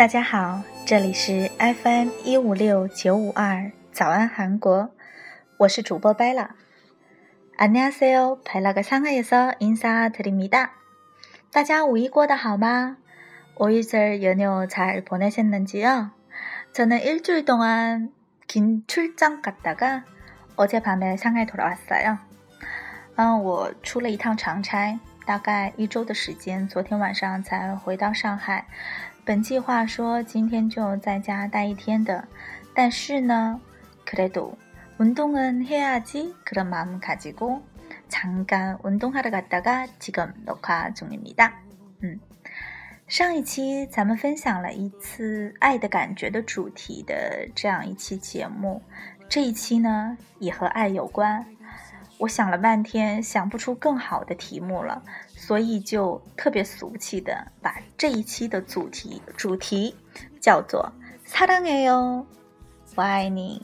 大家好，这里是 FM 一五六九五二早安韩国，我是主播 Bella。안녕하세요，벨라가상하에서인사드립니다大家五一过得好吗？五一절 연휴잘보내셨는지요저는일주일동안긴출장갔다가어젯밤에상하에돌아왔어요嗯，我出了一趟长差，大概一周的时间，昨天晚上才回到上海。 本计划说今天就在家待一天的，但是呢，그래도운동은해야지그런마음가지고잠깐운동하러갔다가지금녹화중입니다嗯，上一期咱们分享了一次爱的感觉的主题的这样一期节目，这一期呢也和爱有关。我想了半天，想不出更好的题目了， 所以就特别俗气的把这一期的主题主题叫做“사랑해요”，我爱你。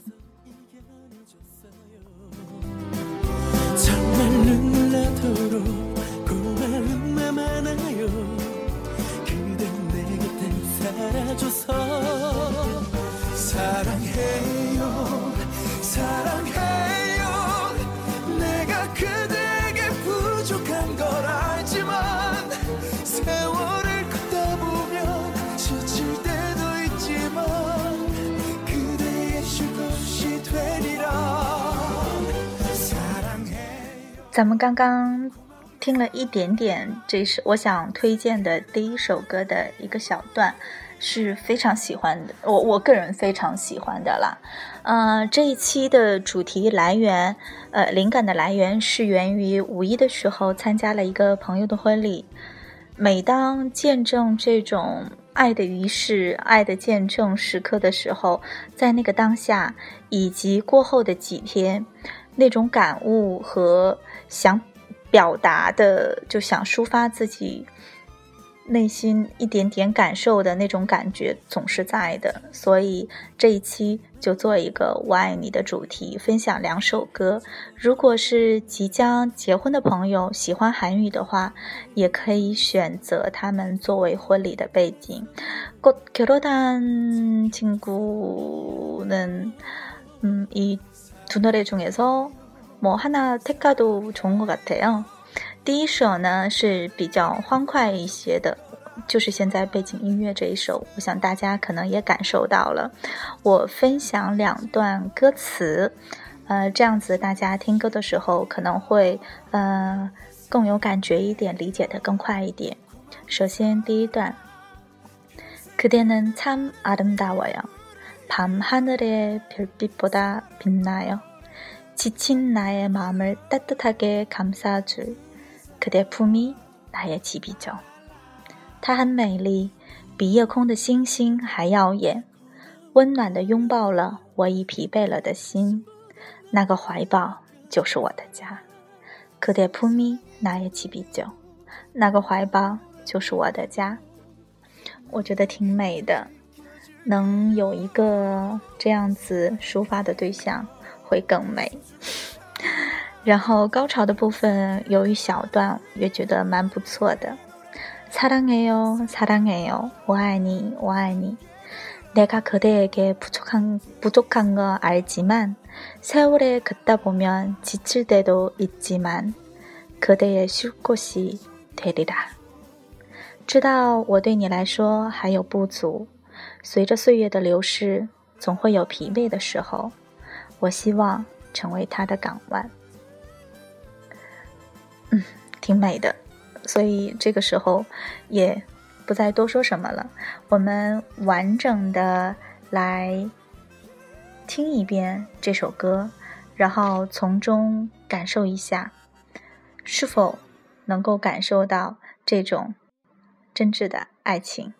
사랑해요 咱们刚刚听了一点点，这是我想推荐的第一首歌的一个小段，是非常喜欢的，我我个人非常喜欢的啦。呃，这一期的主题来源，呃，灵感的来源是源于五一的时候参加了一个朋友的婚礼。每当见证这种爱的仪式、爱的见证时刻的时候，在那个当下以及过后的几天。那种感悟和想表达的，就想抒发自己内心一点点感受的那种感觉，总是在的。所以这一期就做一个“我爱你”的主题，分享两首歌。如果是即将结婚的朋友喜欢韩语的话，也可以选择他们作为婚礼的背景。곧결혼한친구는嗯，以。두노래중에서 뭐하나택하도좋은것같아 요。 第一首呢是比较欢快一些的，就是现在背景音乐这一首，我想大家可能也感受到了。我分享两段歌词，呃，这样子大家听歌的时候可能会呃更有感觉一点，理解的更快一点。首先第一段，그대는참아름다워 요。 밤하늘의별빛보다빛나요 지친나의마음을따뜻하게감싸줄그대품이나의집이죠它很美丽，比夜空的星星还耀眼，温暖的拥抱了我已疲惫了的心。那个怀抱就是我的家。그대품이나의집이 죠。 那个怀抱就是我的家。我觉得挺美的。能有一个这样子抒发的对象 会更美。然后高潮的部分有一小段也觉得蛮不错的。사랑해 요， 사랑해 요， 我爱你，我爱你。내가그대에게부족한부족한거알지만세월에걷다보면지칠때도있지만그대의쉴곳이되리라知道我对你来说还有不足。随着岁月的流逝，总会有疲惫的时候。 我希望成为他的港湾。嗯，挺美的。所以这个时候也不再多说什么了。我们完整的来听一遍这首歌，然后从中感受一下，是否能够感受到这种真挚的爱情。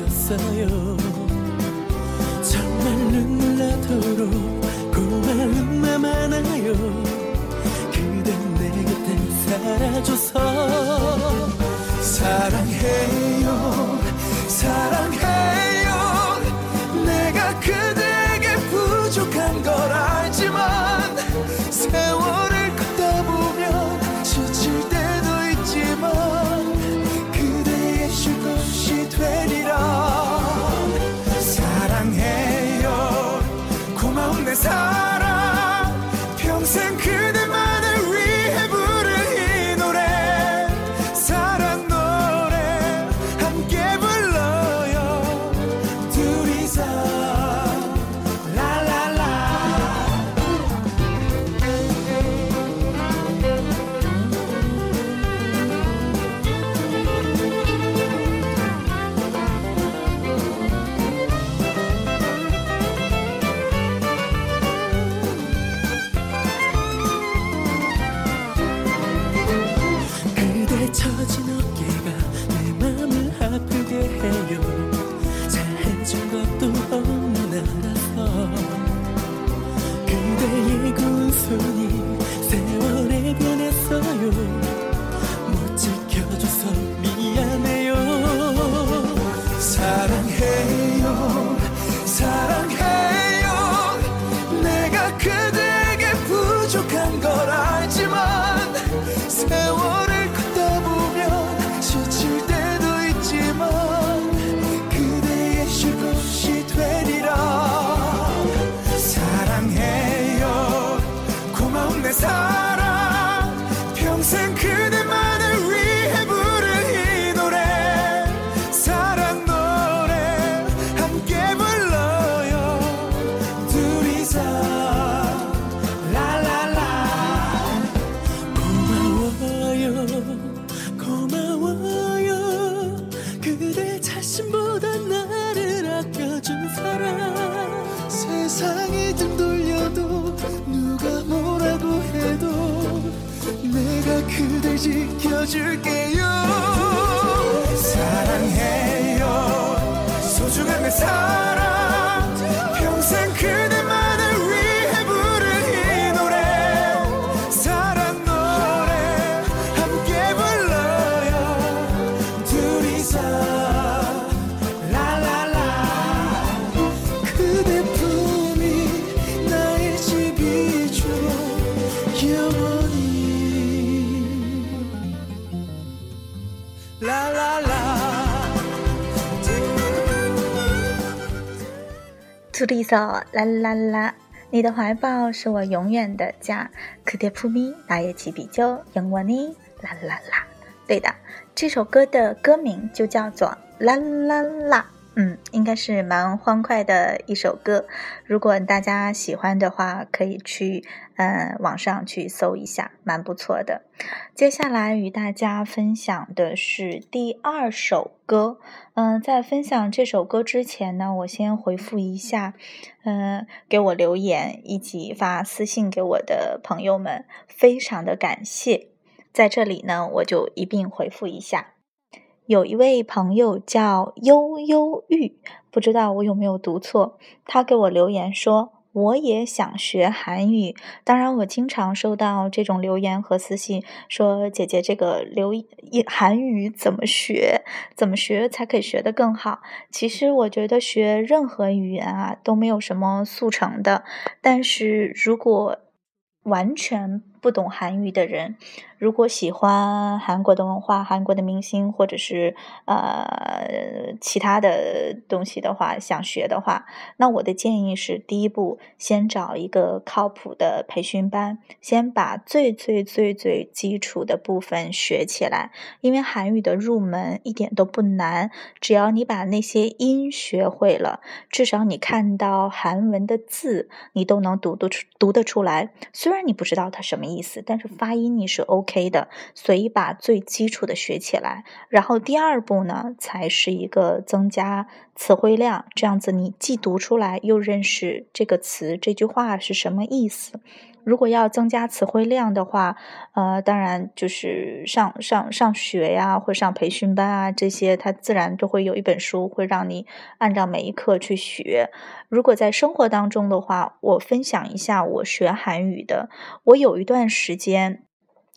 이겨내줬어요. 정말 눈물 나도록 고마움만 많아요? 그대 내 곁에 살아줘서 사랑해요. 사랑해요 是一首啦啦啦你的怀抱是我永远的家。可爹扑咪来也起比啾羊我呢啦啦啦。对的这首歌的歌名就叫做啦啦啦。嗯，应该是蛮欢快的一首歌。如果大家喜欢的话，可以去呃网上去搜一下，蛮不错的。接下来与大家分享的是第二首歌。嗯、在分享这首歌之前呢，我先回复一下，嗯、给我留言以及发私信给我的朋友们，非常的感谢。在这里呢，我就一并回复一下。有一位朋友叫悠悠玉，不知道我有没有读错，他给我留言说。我也想学韩语，当然我经常收到这种留言和私信，说姐姐这个留韩语怎么学，怎么学才可以学得更好？其实我觉得学任何语言啊都没有什么速成的，但是如果完全不懂韩语的人，如果喜欢韩国的文化、韩国的明星，或者是呃其他的东西的话，想学的话，那我的建议是：第一步，先找一个靠谱的培训班，先把最最最最基础的部分学起来。因为韩语的入门一点都不难，只要你把那些音学会了，至少你看到韩文的字，你都能读得出读得出来。虽然你不知道它什么意思，但是发音你是 OK 的，所以把最基础的学起来。然后第二步呢，才是一个增加词汇量，这样子你既读出来，又认识这个词、这句话是什么意思。如果要增加词汇量的话，呃，当然就是上上上学呀，或上培训班啊，这些它自然都会有一本书，会让你按照每一课去学。如果在生活当中的话，我分享一下我学韩语的，我有一段时间。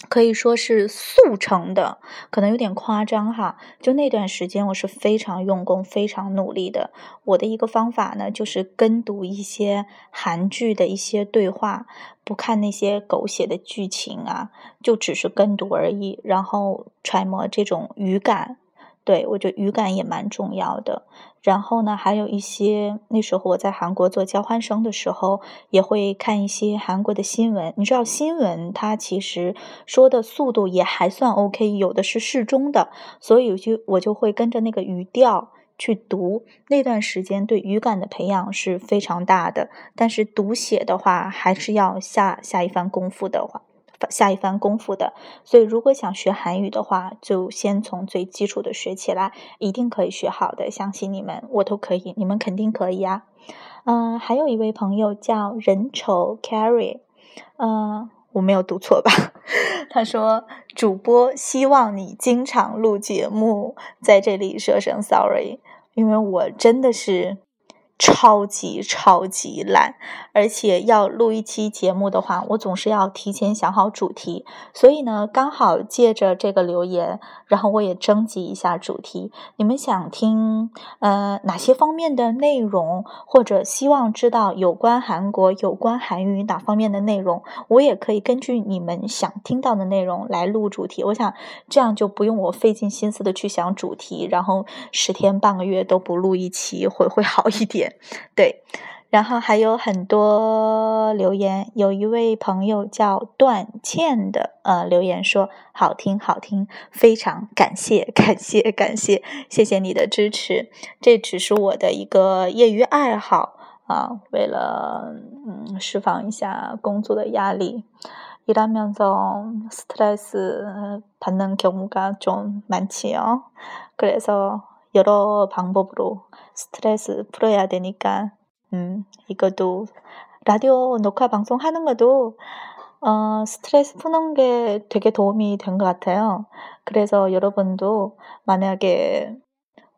可以说是速成的，可能有点夸张哈。就那段时间，我是非常用功、非常努力的。我的一个方法呢，就是跟读一些韩剧的一些对话，不看那些狗血的剧情啊，就只是跟读而已，然后揣摩这种语感。对我觉得语感也蛮重要的。然后呢，还有一些那时候我在韩国做交换生的时候，也会看一些韩国的新闻。你知道新闻它其实说的速度也还算 OK，有的是适中的，所以就我就会跟着那个语调去读。那段时间对语感的培养是非常大的，但是读写的话还是要下下一番功夫的话。下一番功夫的，所以如果想学韩语的话，就先从最基础的学起来，一定可以学好的，相信你们，我都可以，你们肯定可以啊。嗯，还有一位朋友叫人丑 Carry，嗯，我没有读错吧？他说主播希望你经常录节目，在这里说声 sorry，因为我真的是。超级超级懒，而且要录一期节目的话，我总是要提前想好主题。所以呢，刚好借着这个留言，然后我也征集一下主题。你们想听呃哪些方面的内容，或者希望知道有关韩国、有关韩语哪方面的内容，我也可以根据你们想听到的内容来录主题。我想这样就不用我费尽心思的去想主题，然后十天半个月都不录一期，会会好一点。对，然后还有很多留言，有一位朋友叫段倩的，呃，留言说好听好听，非常感谢感谢感谢，谢谢你的支持，这只是我的一个业余爱好啊，为了嗯释放一下工作的压力。일하면서스트레스받는경우가좀많지요그래서 여러방법으로 스트레스 풀어야 되니까, 음, 이것도 라디오 녹화 방송 하는 것도 어, 스트레스 푸는 게 되게 도움이 된 것 같아요. 그래서 여러분도 만약에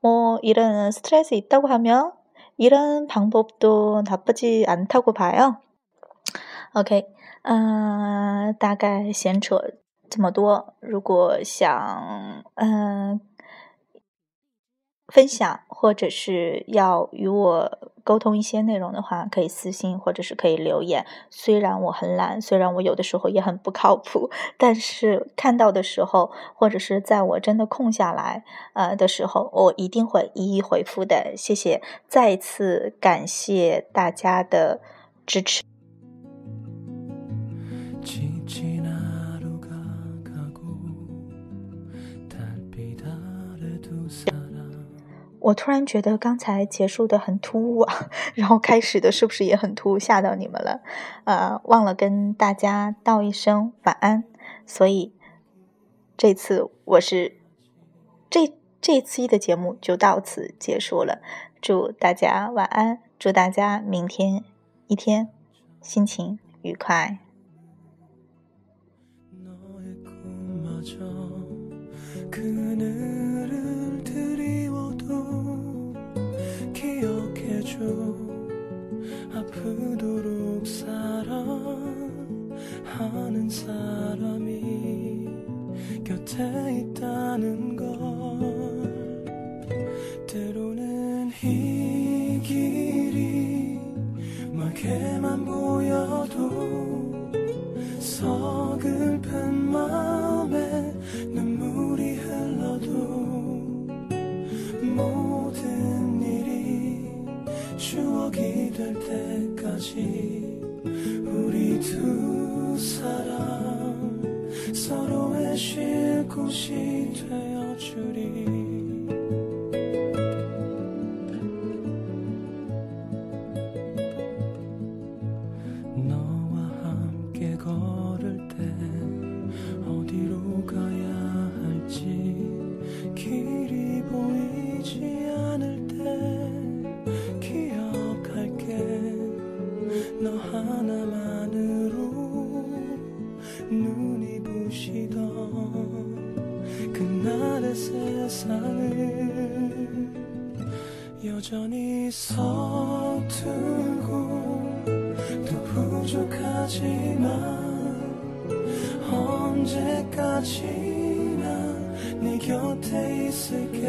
뭐 이런 스트레스 있다고 하면 이런 방법도 나쁘지 않다고 봐요. OK， 呃，大概闲扯这么多。如果想，嗯、呃。 分享或者是要与我沟通一些内容的话，可以私信或者是可以留言。虽然我很懒，虽然我有的时候也很不靠谱，但是看到的时候，或者是在我真的空下来呃的时候，我一定会一一回复的。谢谢，再次感谢大家的支持。我突然觉得刚才结束的很突兀啊，然后开始的是不是也很突兀，吓到你们了？呃，忘了跟大家道一声晚安，所以这次我是这这期的节目就到此结束了。祝大家晚安，祝大家明天一天心情愉快。 줘. 아프도록 사랑하는 사람이 곁에 있다는 걸. 때로는 이 길이 멀게만 보여도 서글픈 마음 될 때까지 우리 두 사람 서로의 쉴 곳이 되어주리. 여전히 서툴고 또 부족하지만 언제까지나 네 곁에 있을게.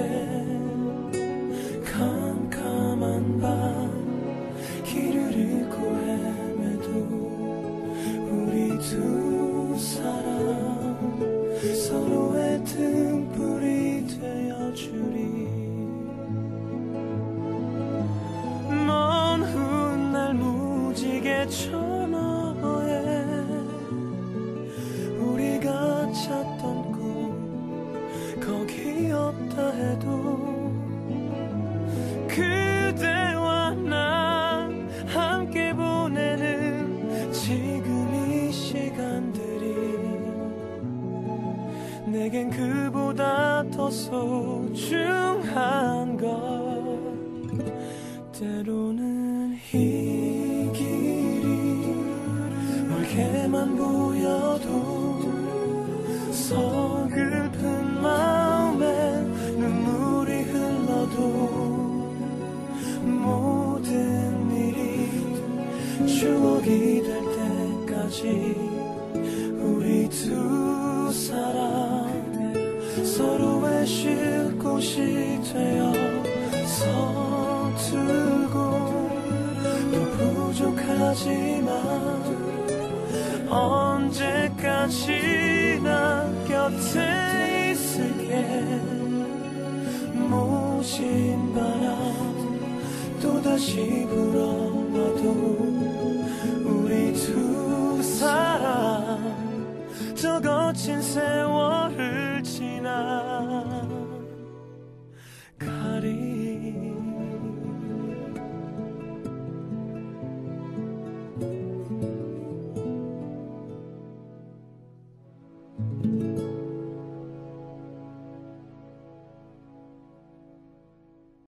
캄캄한 밤 길을 出。 다시 불어봐도 우리 두 사람 저 거친 세월